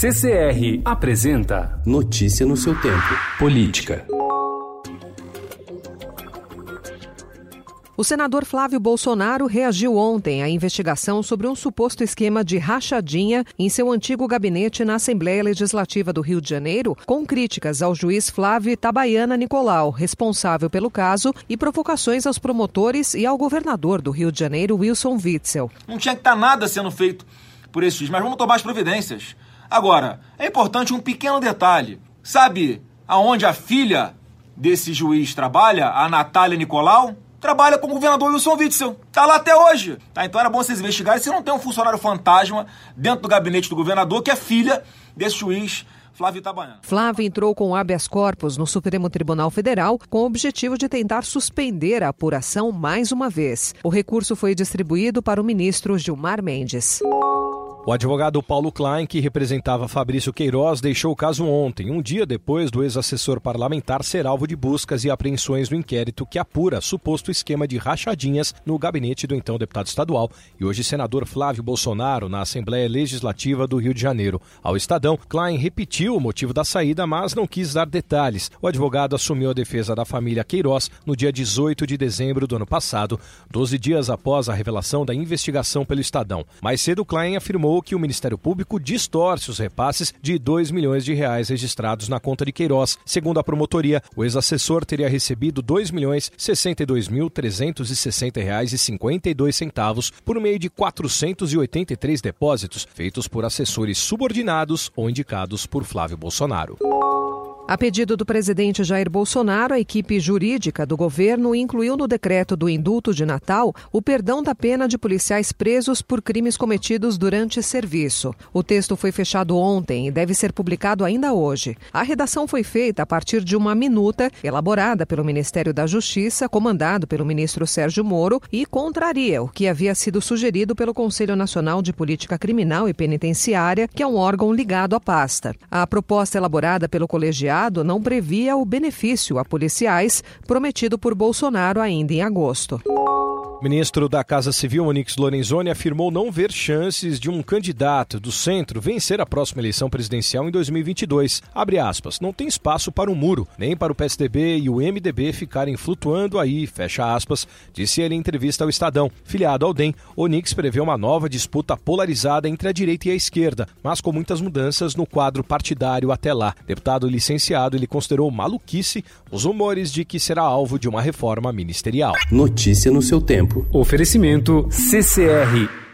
CCR apresenta Notícia no seu tempo. Política. O senador Flávio Bolsonaro reagiu ontem à investigação sobre um suposto esquema de rachadinha em seu antigo gabinete na Assembleia Legislativa do Rio de Janeiro, com críticas ao juiz Flávio Itabaiana Nicolau, responsável pelo caso, e provocações aos promotores e ao governador do Rio de Janeiro, Wilson Witzel. Não tinha que estar nada sendo feito por esse juiz, mas vamos tomar as providências. Agora, é importante um pequeno detalhe. Sabe aonde a filha desse juiz trabalha, a Natália Nicolau? Trabalha com o governador Wilson Witzel. Tá lá até hoje. Tá, então era bom vocês investigarem se não tem um funcionário fantasma dentro do gabinete do governador que é filha desse juiz Flávio Itabaiana. Flávio entrou com habeas corpus no Supremo Tribunal Federal com o objetivo de tentar suspender a apuração mais uma vez. O recurso foi distribuído para o ministro Gilmar Mendes. O advogado Paulo Klein, que representava Fabrício Queiroz, deixou o caso ontem, um dia depois do ex-assessor parlamentar ser alvo de buscas e apreensões no inquérito que apura suposto esquema de rachadinhas no gabinete do então deputado estadual e hoje senador Flávio Bolsonaro na Assembleia Legislativa do Rio de Janeiro. Ao Estadão, Klein repetiu o motivo da saída, mas não quis dar detalhes. O advogado assumiu a defesa da família Queiroz no dia 18 de dezembro do ano passado, 12 dias após a revelação da investigação pelo Estadão. Mais cedo, Klein afirmou que o Ministério Público distorce os repasses de 2 milhões de reais registrados na conta de Queiroz. Segundo a promotoria, o ex-assessor teria recebido 2 milhões 62 mil 360 reais e 52 centavos por meio de 483 depósitos feitos por assessores subordinados ou indicados por Flávio Bolsonaro. A pedido do presidente Jair Bolsonaro, a equipe jurídica do governo incluiu no decreto do indulto de Natal o perdão da pena de policiais presos por crimes cometidos durante serviço. O texto foi fechado ontem e deve ser publicado ainda hoje. A redação foi feita a partir de uma minuta elaborada pelo Ministério da Justiça, comandado pelo ministro Sérgio Moro, e contraria o que havia sido sugerido pelo Conselho Nacional de Política Criminal e Penitenciária, que é um órgão ligado à pasta. A proposta elaborada pelo colegiado não previa o benefício a policiais prometido por Bolsonaro ainda em agosto. Ministro da Casa Civil, Onix Lorenzoni, afirmou não ver chances de um candidato do centro vencer a próxima eleição presidencial em 2022. Abre aspas, não tem espaço para um muro, nem para o PSDB e o MDB ficarem flutuando aí, fecha aspas, disse ele em entrevista ao Estadão. Filiado ao DEM, Onix prevê uma nova disputa polarizada entre a direita e a esquerda, mas com muitas mudanças no quadro partidário até lá. Deputado licenciado, ele considerou maluquice os rumores de que será alvo de uma reforma ministerial. Notícia no seu tempo. Oferecimento CCR